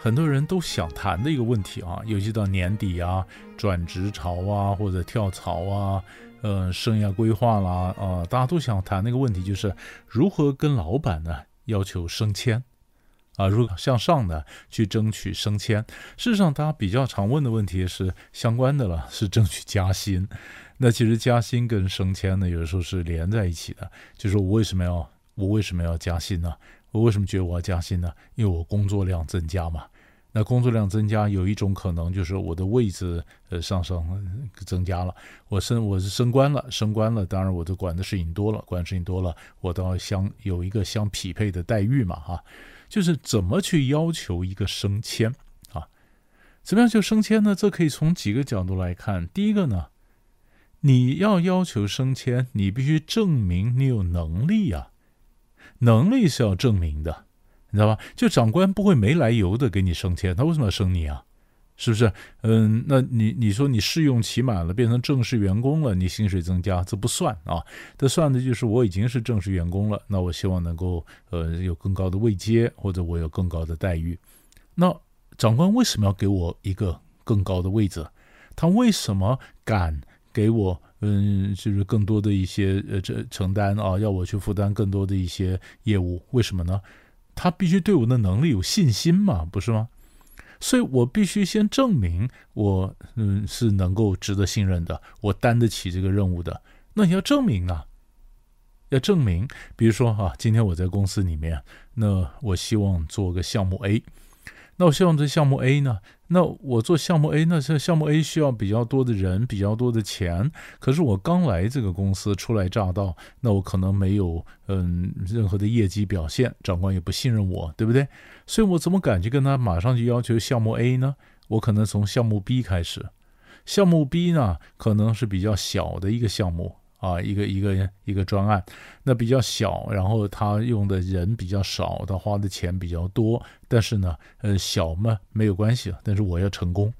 很多人都想谈的一个问题啊，尤其到年底啊，转职潮啊，或者跳槽啊，呃，生涯规划啦，啊、呃，大家都想谈那个问题，就是如何跟老板呢要求升迁啊，如何向上的去争取升迁。事实上，大家比较常问的问题是相关的了，是争取加薪。那其实加薪跟升迁呢，有的时候是连在一起的。就是我为什么要我为什么要加薪呢？我为什么觉得我要加薪呢？因为我工作量增加嘛。那工作量增加有一种可能就是我的位置呃上升增加了，我升我是升官了，升官了，当然我就管的事情多了，管的事情多了，我都要相有一个相匹配的待遇嘛哈。就是怎么去要求一个升迁啊？怎么样就升迁呢？这可以从几个角度来看。第一个呢，你要要求升迁，你必须证明你有能力呀。能力是要证明的，你知道吧？就长官不会没来由的给你升迁，他为什么要升你啊？是不是？嗯，那你你说你试用期满了，变成正式员工了，你薪水增加，这不算啊。这算的就是我已经是正式员工了，那我希望能够呃有更高的位阶，或者我有更高的待遇。那长官为什么要给我一个更高的位置？他为什么敢给我？嗯，就是更多的一些呃，这承担啊，要我去负担更多的一些业务，为什么呢？他必须对我的能力有信心嘛，不是吗？所以我必须先证明我嗯是能够值得信任的，我担得起这个任务的。那你要证明啊，要证明，比如说啊，今天我在公司里面，那我希望做个项目 A。那我希望这项目 A 呢？那我做项目 A，那这项目 A 需要比较多的人，比较多的钱。可是我刚来这个公司，初来乍到，那我可能没有嗯任何的业绩表现，长官也不信任我，对不对？所以我怎么敢去跟他马上就要求项目 A 呢？我可能从项目 B 开始，项目 B 呢可能是比较小的一个项目。啊，一个一个一个专案，那比较小，然后他用的人比较少，他花的钱比较多，但是呢，呃，小嘛没有关系，但是我要成功，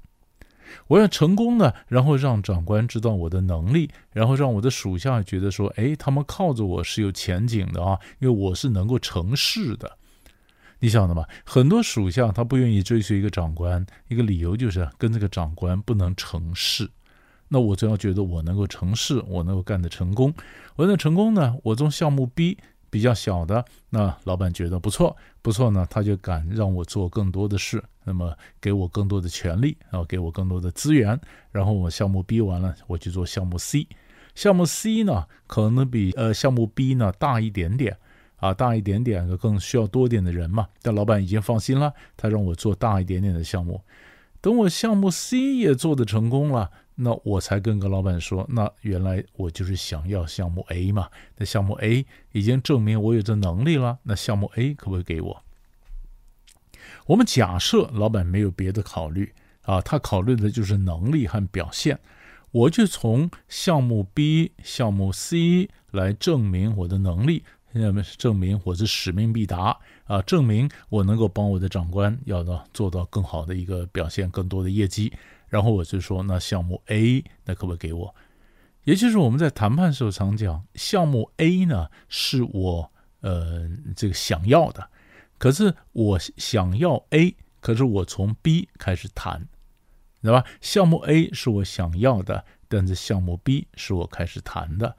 我要成功呢，然后让长官知道我的能力，然后让我的属下觉得说，哎，他们靠着我是有前景的啊，因为我是能够成事的，你晓得吗？很多属下他不愿意追随一个长官，一个理由就是跟这个长官不能成事。那我就要觉得我能够成事，我能够干得成功。我能成功呢，我从项目 B 比较小的，那老板觉得不错，不错呢，他就敢让我做更多的事，那么给我更多的权利，然后给我更多的资源。然后我项目 B 完了，我去做项目 C。项目 C 呢，可能比呃项目 B 呢大一点点，啊，大一点点，更需要多点的人嘛。但老板已经放心了，他让我做大一点点的项目。等我项目 C 也做得成功了。那我才跟个老板说，那原来我就是想要项目 A 嘛。那项目 A 已经证明我有这能力了，那项目 A 可不可以给我？我们假设老板没有别的考虑啊，他考虑的就是能力和表现。我就从项目 B、项目 C 来证明我的能力，那么证明我是使命必达啊，证明我能够帮我的长官要到做到更好的一个表现，更多的业绩。然后我就说，那项目 A，那可不可以给我？也就是我们在谈判时候常讲，项目 A 呢是我呃这个想要的，可是我想要 A，可是我从 B 开始谈，对吧？项目 A 是我想要的，但是项目 B 是我开始谈的，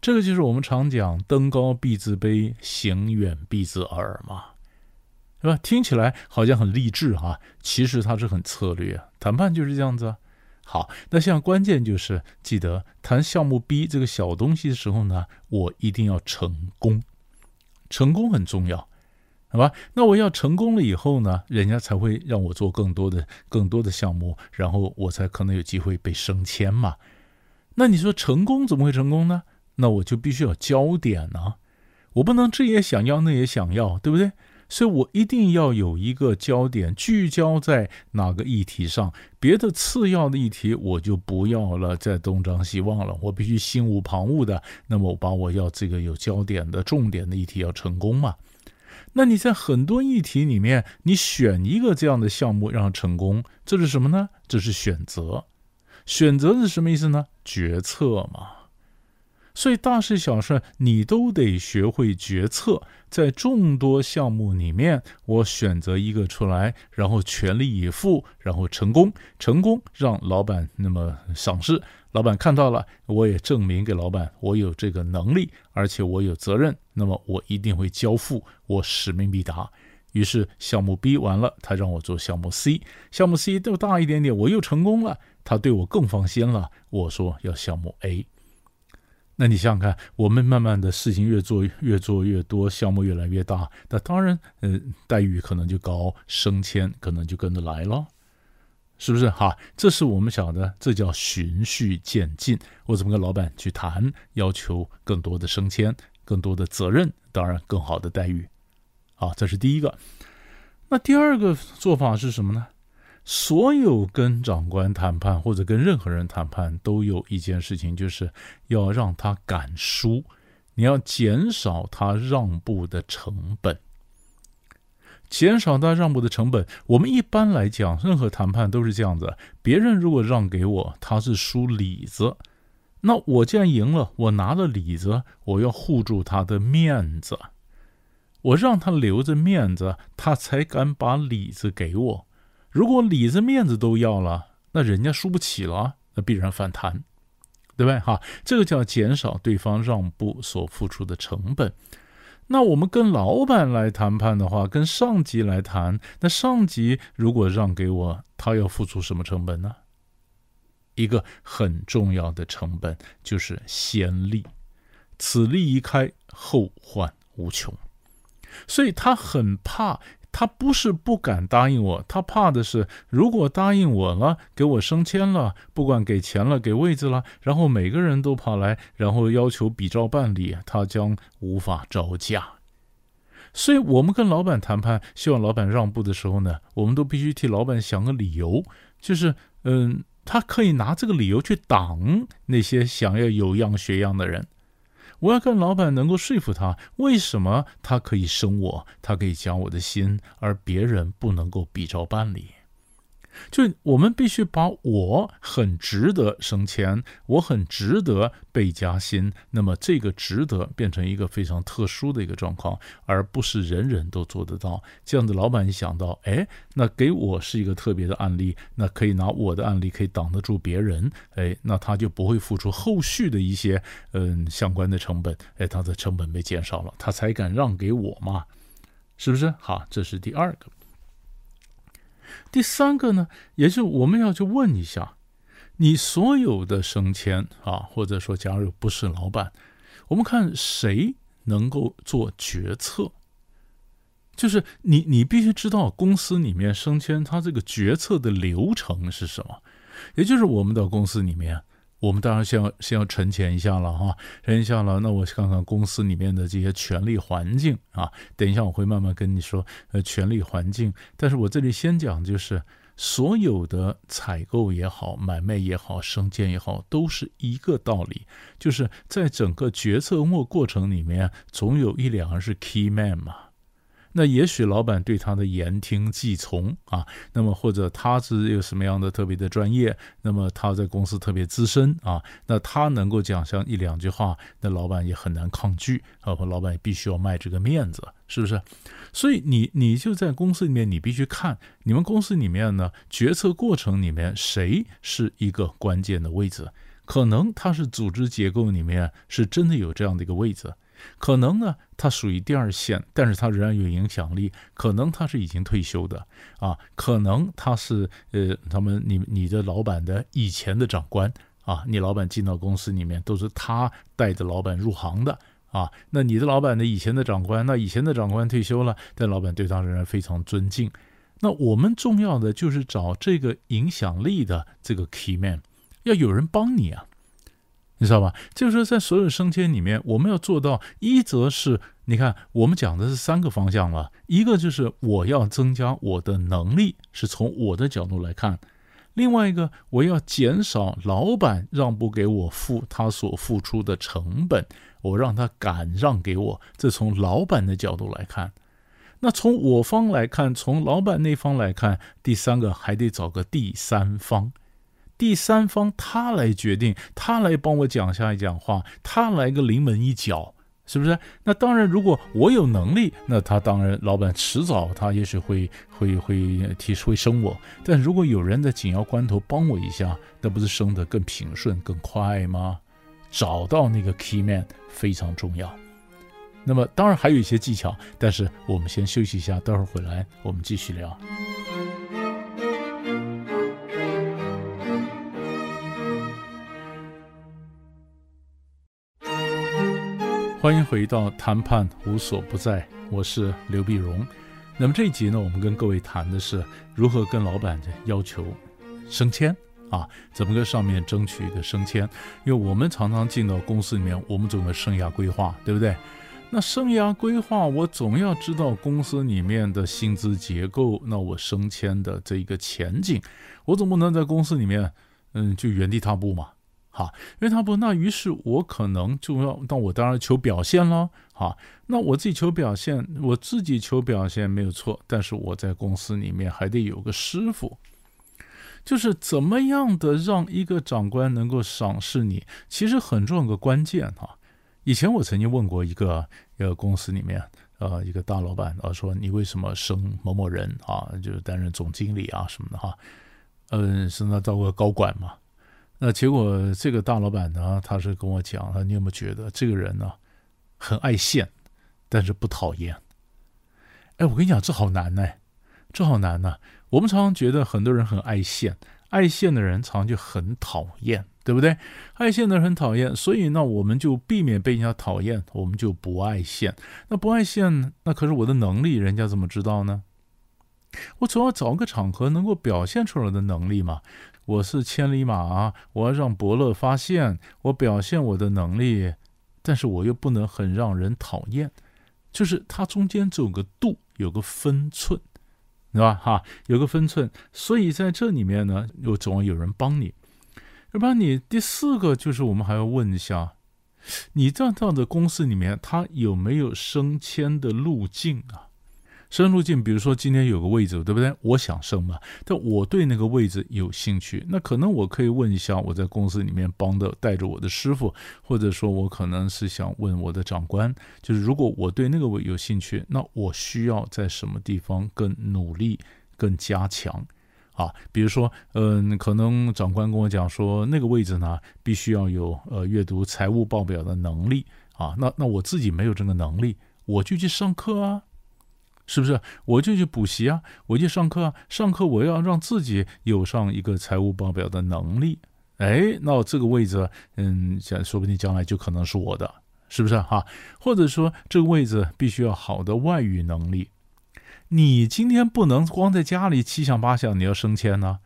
这个就是我们常讲“登高必自卑，行远必自耳”嘛。是吧？听起来好像很励志哈，其实它是很策略。谈判就是这样子。好，那现在关键就是记得谈项目 B 这个小东西的时候呢，我一定要成功，成功很重要，好吧？那我要成功了以后呢，人家才会让我做更多的、更多的项目，然后我才可能有机会被升迁嘛。那你说成功怎么会成功呢？那我就必须要焦点呢，我不能这也想要，那也想要，对不对？所以我一定要有一个焦点，聚焦在哪个议题上，别的次要的议题我就不要了，再东张西望了，我必须心无旁骛的，那么我把我要这个有焦点的重点的议题要成功嘛。那你在很多议题里面，你选一个这样的项目让成功，这是什么呢？这是选择。选择是什么意思呢？决策嘛。所以大事小事你都得学会决策，在众多项目里面，我选择一个出来，然后全力以赴，然后成功，成功让老板那么赏识，老板看到了，我也证明给老板我有这个能力，而且我有责任，那么我一定会交付，我使命必达。于是项目 B 完了，他让我做项目 C，项目 C 都大一点点，我又成功了，他对我更放心了。我说要项目 A。那你想想看，我们慢慢的事情越做越做越多，项目越来越大，那当然，呃，待遇可能就高，升迁可能就跟着来了，是不是？哈，这是我们晓得，这叫循序渐进。我怎么跟老板去谈，要求更多的升迁，更多的责任，当然更好的待遇。好，这是第一个。那第二个做法是什么呢？所有跟长官谈判或者跟任何人谈判，都有一件事情，就是要让他敢输，你要减少他让步的成本，减少他让步的成本。我们一般来讲，任何谈判都是这样子：别人如果让给我，他是输里子，那我既然赢了，我拿了里子，我要护住他的面子，我让他留着面子，他才敢把里子给我。如果里子面子都要了，那人家输不起了，那必然反弹，对不对？哈，这个叫减少对方让步所付出的成本。那我们跟老板来谈判的话，跟上级来谈，那上级如果让给我，他要付出什么成本呢？一个很重要的成本就是先例，此例一开，后患无穷，所以他很怕。他不是不敢答应我，他怕的是，如果答应我了，给我升迁了，不管给钱了，给位置了，然后每个人都跑来，然后要求比照办理，他将无法招架。所以，我们跟老板谈判，希望老板让步的时候呢，我们都必须替老板想个理由，就是，嗯，他可以拿这个理由去挡那些想要有样学样的人。我要跟老板能够说服他，为什么他可以生我，他可以讲我的心，而别人不能够比照办理。就我们必须把我很值得升迁，我很值得被加薪，那么这个值得变成一个非常特殊的一个状况，而不是人人都做得到。这样的老板一想到，哎，那给我是一个特别的案例，那可以拿我的案例可以挡得住别人，哎，那他就不会付出后续的一些嗯相关的成本，哎，他的成本被减少了，他才敢让给我嘛，是不是？好，这是第二个。第三个呢，也就是我们要去问一下，你所有的升迁啊，或者说假如不是老板，我们看谁能够做决策？就是你，你必须知道公司里面升迁它这个决策的流程是什么，也就是我们的公司里面。我们当然先要先要沉潜一下了哈，沉一下了。那我看看公司里面的这些权力环境啊。等一下我会慢慢跟你说，呃，权力环境。但是我这里先讲，就是所有的采购也好，买卖也好，升迁也好，都是一个道理，就是在整个决策过过程里面，总有一两个是 key man 嘛。那也许老板对他的言听计从啊，那么或者他是有什么样的特别的专业，那么他在公司特别资深啊，那他能够讲上一两句话，那老板也很难抗拒啊，或老板也必须要卖这个面子，是不是？所以你你就在公司里面，你必须看你们公司里面呢，决策过程里面谁是一个关键的位置，可能他是组织结构里面是真的有这样的一个位置。可能呢，他属于第二线，但是他仍然有影响力。可能他是已经退休的啊，可能他是呃，他们你你的老板的以前的长官啊，你老板进到公司里面都是他带着老板入行的啊。那你的老板的以前的长官，那以前的长官退休了，但老板对他仍然非常尊敬。那我们重要的就是找这个影响力的这个 key man，要有人帮你啊。你知道吧？就是说，在所有升迁里面，我们要做到，一则是你看，我们讲的是三个方向了，一个就是我要增加我的能力，是从我的角度来看；另外一个，我要减少老板让步给我付他所付出的成本，我让他敢让给我，这从老板的角度来看。那从我方来看，从老板那方来看，第三个还得找个第三方，第三方他来决定，他来帮我讲下一讲话，他来个临门一脚。是不是？那当然，如果我有能力，那他当然，老板迟早他也许会会会提会升我。但如果有人在紧要关头帮我一下，那不是升得更平顺、更快吗？找到那个 key man 非常重要。那么当然还有一些技巧，但是我们先休息一下，待会儿回来我们继续聊。欢迎回到谈判无所不在，我是刘碧荣。那么这一集呢，我们跟各位谈的是如何跟老板要求升迁啊，怎么跟上面争取一个升迁？因为我们常常进到公司里面，我们总有生涯规划，对不对？那生涯规划，我总要知道公司里面的薪资结构，那我升迁的这一个前景，我总不能在公司里面，嗯，就原地踏步嘛。好，因为他不，那于是我可能就要，那我当然求表现了。哈，那我自己求表现，我自己求表现没有错，但是我在公司里面还得有个师傅，就是怎么样的让一个长官能够赏识你，其实很重要的关键哈。以前我曾经问过一个一个公司里面，呃，一个大老板啊，说你为什么升某某人啊，就是担任总经理啊什么的哈，嗯，升到当个高管嘛。那结果，这个大老板呢，他是跟我讲，他你有没有觉得这个人呢，很爱现，但是不讨厌？哎，我跟你讲，这好难呢，这好难呢。我们常常觉得很多人很爱现，爱现的人常常就很讨厌，对不对？爱现的人很讨厌，所以那我们就避免被人家讨厌，我们就不爱现。那不爱现，那可是我的能力，人家怎么知道呢？我总要找个场合能够表现出来的能力嘛。我是千里马，我要让伯乐发现，我表现我的能力，但是我又不能很让人讨厌，就是它中间只有个度，有个分寸，对吧？哈，有个分寸，所以在这里面呢，又总要有人帮你。要不然你第四个就是我们还要问一下，你这样的公司里面，它有没有升迁的路径啊？升路径，比如说今天有个位置，对不对？我想升嘛，但我对那个位置有兴趣，那可能我可以问一下我在公司里面帮的带着我的师傅，或者说我可能是想问我的长官，就是如果我对那个位有兴趣，那我需要在什么地方更努力、更加强啊？比如说，嗯，可能长官跟我讲说，那个位置呢，必须要有呃阅读财务报表的能力啊，那那我自己没有这个能力，我就去上课啊。是不是？我就去补习啊，我就上课啊，上课我要让自己有上一个财务报表的能力。哎，那这个位置，嗯，说不定将来就可能是我的，是不是哈？或者说这个位置必须要好的外语能力。你今天不能光在家里七想八想你要升迁呢，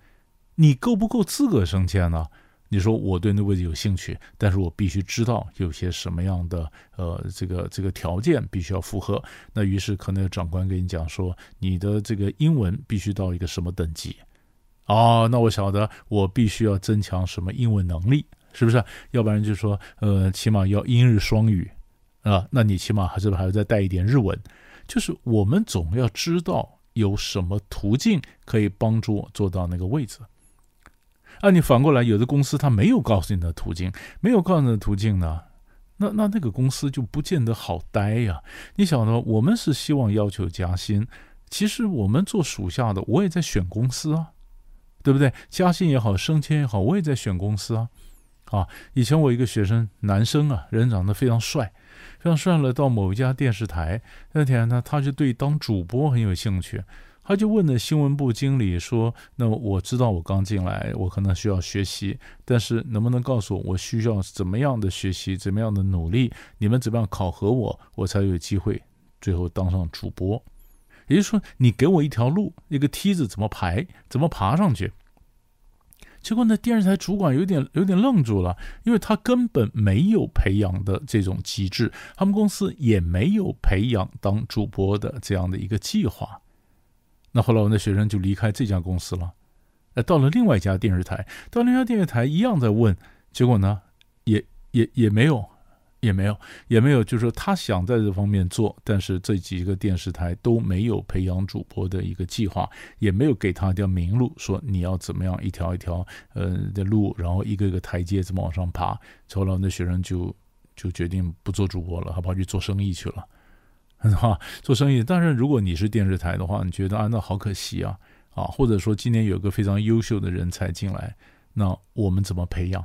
你够不够资格升迁呢？你说我对那位置有兴趣，但是我必须知道有些什么样的呃这个这个条件必须要符合。那于是可能有长官跟你讲说，你的这个英文必须到一个什么等级？哦，那我晓得我必须要增强什么英文能力，是不是？要不然就说呃起码要英日双语啊，那你起码还是还要再带一点日文。就是我们总要知道有什么途径可以帮助我做到那个位置。啊，你反过来，有的公司他没有告诉你的途径，没有告诉你的途径呢，那那那个公司就不见得好待呀。你晓得，我们是希望要求加薪，其实我们做属下的，我也在选公司啊，对不对？加薪也好，升迁也好，我也在选公司啊。啊，以前我一个学生，男生啊，人长得非常帅，非常帅了，到某一家电视台，那天呢，他就对当主播很有兴趣。他就问了新闻部经理说：“那我知道我刚进来，我可能需要学习，但是能不能告诉我，我需要怎么样的学习，怎么样的努力？你们怎么样考核我，我才有机会最后当上主播？也就是说，你给我一条路，一个梯子怎么排，怎么爬上去？结果呢，电视台主管有点有点愣住了，因为他根本没有培养的这种机制，他们公司也没有培养当主播的这样的一个计划。那后来我的学生就离开这家公司了，呃，到了另外一家电视台，到另外一家电视台一样在问，结果呢，也也也没有。也没有，也没有，就是说他想在这方面做，但是这几个电视台都没有培养主播的一个计划，也没有给他一条明路，说你要怎么样一条一条呃的路，然后一个一个台阶怎么往上爬。后来那学生就就决定不做主播了，他跑去做生意去了，哈，做生意。但是如果你是电视台的话，你觉得啊，那好可惜啊，啊，或者说今年有个非常优秀的人才进来，那我们怎么培养？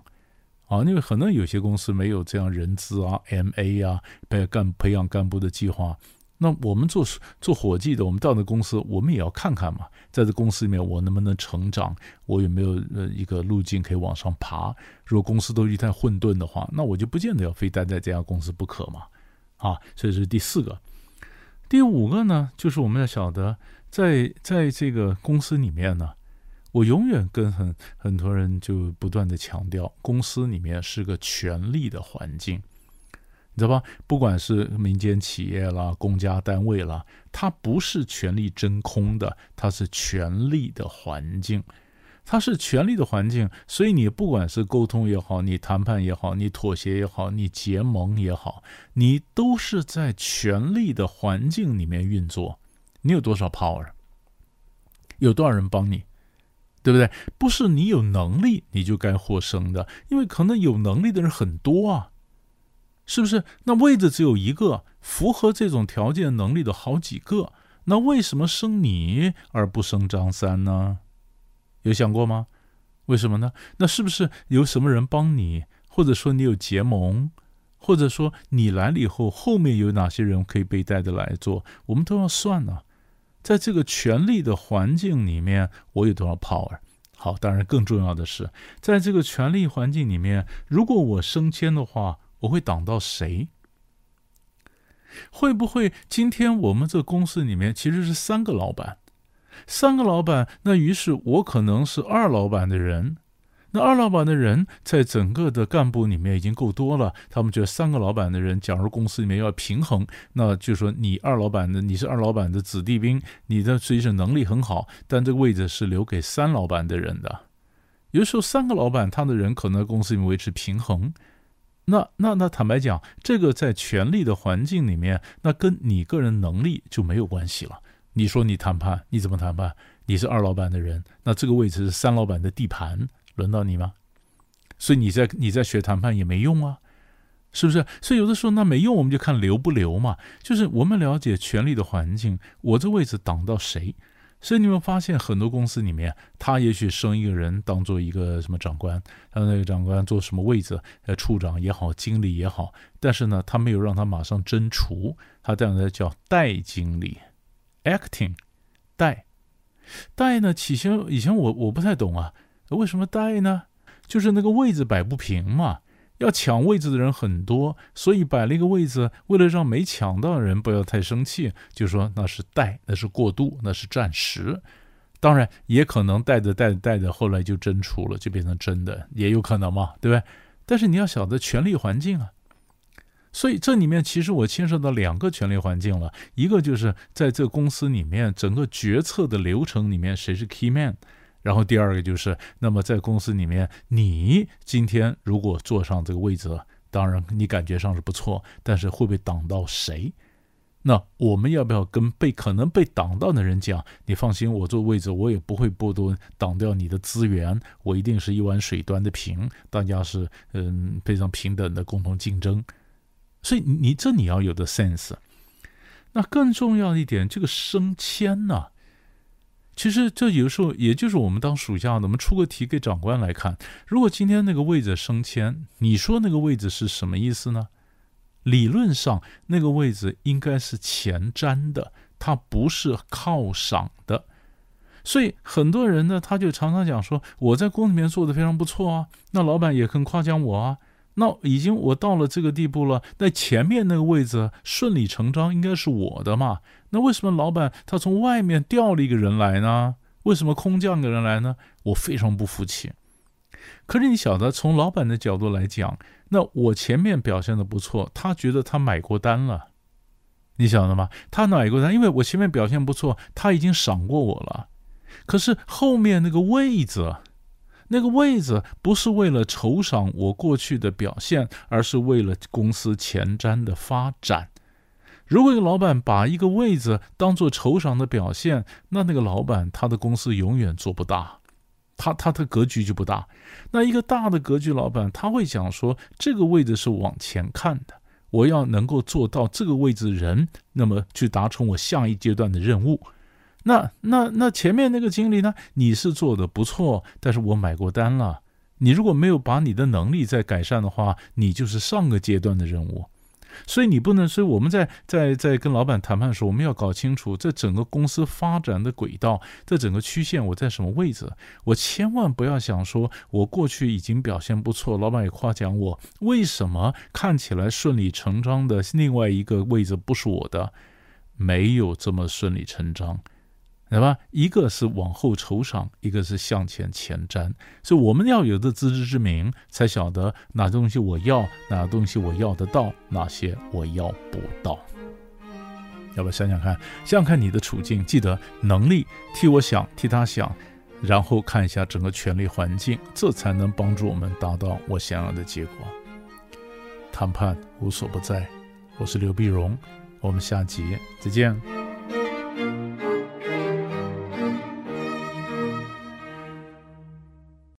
啊，因为可能有些公司没有这样人资啊、MA 啊，培干培养干部的计划。那我们做做伙计的，我们到那公司，我们也要看看嘛，在这公司里面，我能不能成长？我有没有呃一个路径可以往上爬？如果公司都一滩混沌的话，那我就不见得要非待在这家公司不可嘛。啊，这是第四个。第五个呢，就是我们要晓得，在在这个公司里面呢。我永远跟很很多人就不断的强调，公司里面是个权力的环境，你知道吧？不管是民间企业啦、公家单位啦，它不是权力真空的，它是权力的环境，它是权力的环境。所以你不管是沟通也好，你谈判也好，你妥协也好，你结盟也好，你都是在权力的环境里面运作。你有多少 power？有多少人帮你？对不对？不是你有能力你就该获胜的，因为可能有能力的人很多啊，是不是？那位置只有一个，符合这种条件能力的好几个，那为什么升你而不升张三呢？有想过吗？为什么呢？那是不是有什么人帮你，或者说你有结盟，或者说你来了以后后面有哪些人可以被带着来做？我们都要算呢、在这个权力的环境里面，我有多少 power？好，当然更重要的是，在这个权力环境里面，如果我升迁的话，我会挡到谁？会不会今天我们这公司里面其实是三个老板，三个老板，那于是我可能是二老板的人。那二老板的人在整个的干部里面已经够多了，他们觉得三个老板的人，假如公司里面要平衡，那就说你二老板的，你是二老板的子弟兵，你的虽是能力很好，但这个位置是留给三老板的人的。有时候三个老板他的人可能在公司里面维持平衡，那那那坦白讲，这个在权力的环境里面，那跟你个人能力就没有关系了。你说你谈判，你怎么谈判？你是二老板的人，那这个位置是三老板的地盘。轮到你吗？所以你在你在学谈判也没用啊，是不是？所以有的时候那没用，我们就看留不留嘛。就是我们了解权力的环境，我这位置挡到谁？所以你们发现很多公司里面，他也许升一个人当做一个什么长官，让那个长官做什么位置，呃，处长也好，经理也好，但是呢，他没有让他马上真除，他这样的叫代经理，acting 代代呢？起先以前我我不太懂啊。为什么带呢？就是那个位置摆不平嘛，要抢位置的人很多，所以摆了一个位置，为了让没抢到的人不要太生气，就说那是带，那是过渡，那是暂时。当然也可能带着带着带着，后来就真出了，就变成真的，也有可能嘛，对不对？但是你要晓得权力环境啊，所以这里面其实我牵涉到两个权力环境了，一个就是在这公司里面整个决策的流程里面谁是 key man。然后第二个就是，那么在公司里面，你今天如果坐上这个位置，当然你感觉上是不错，但是会不会挡到谁？那我们要不要跟被可能被挡到的人讲？你放心，我坐位置，我也不会剥夺挡掉你的资源，我一定是一碗水端的平，大家是嗯非常平等的共同竞争。所以你这你要有的 sense。那更重要一点，这个升迁呢？其实这有时候也就是我们当属下的，我们出个题给长官来看。如果今天那个位置升迁，你说那个位置是什么意思呢？理论上那个位置应该是前瞻的，它不是靠赏的。所以很多人呢，他就常常讲说，我在公司里面做得非常不错啊，那老板也很夸奖我啊。那已经我到了这个地步了，那前面那个位置顺理成章应该是我的嘛？那为什么老板他从外面调了一个人来呢？为什么空降个人来呢？我非常不服气。可是你晓得，从老板的角度来讲，那我前面表现的不错，他觉得他买过单了，你晓得吗？他买过单，因为我前面表现不错，他已经赏过我了。可是后面那个位子，那个位子不是为了酬赏我过去的表现，而是为了公司前瞻的发展。如果一个老板把一个位子当做酬赏的表现，那那个老板他的公司永远做不大。他他的格局就不大，那一个大的格局老板他会讲说，这个位置是往前看的，我要能够做到这个位置人，那么去达成我下一阶段的任务。那那那前面那个经理呢？你是做的不错，但是我买过单了，你如果没有把你的能力再改善的话，你就是上个阶段的任务。所以你不能说我们在在在跟老板谈判的时候，我们要搞清楚这整个公司发展的轨道，这整个曲线我在什么位置。我千万不要想说，我过去已经表现不错，老板也夸奖我，为什么看起来顺理成章的另外一个位置不是我的？没有这么顺理成章。对吧？一个是往后酬赏，一个是向前前瞻，所以我们要有的自知之明，才晓得哪些东西我要，哪些东西我要得到，哪些我要不到。要不要想想看？想想看你的处境，记得能力替我想，替他想，然后看一下整个权力环境，这才能帮助我们达到我想要的结果。谈判无所不在，我是刘碧荣，我们下集再见。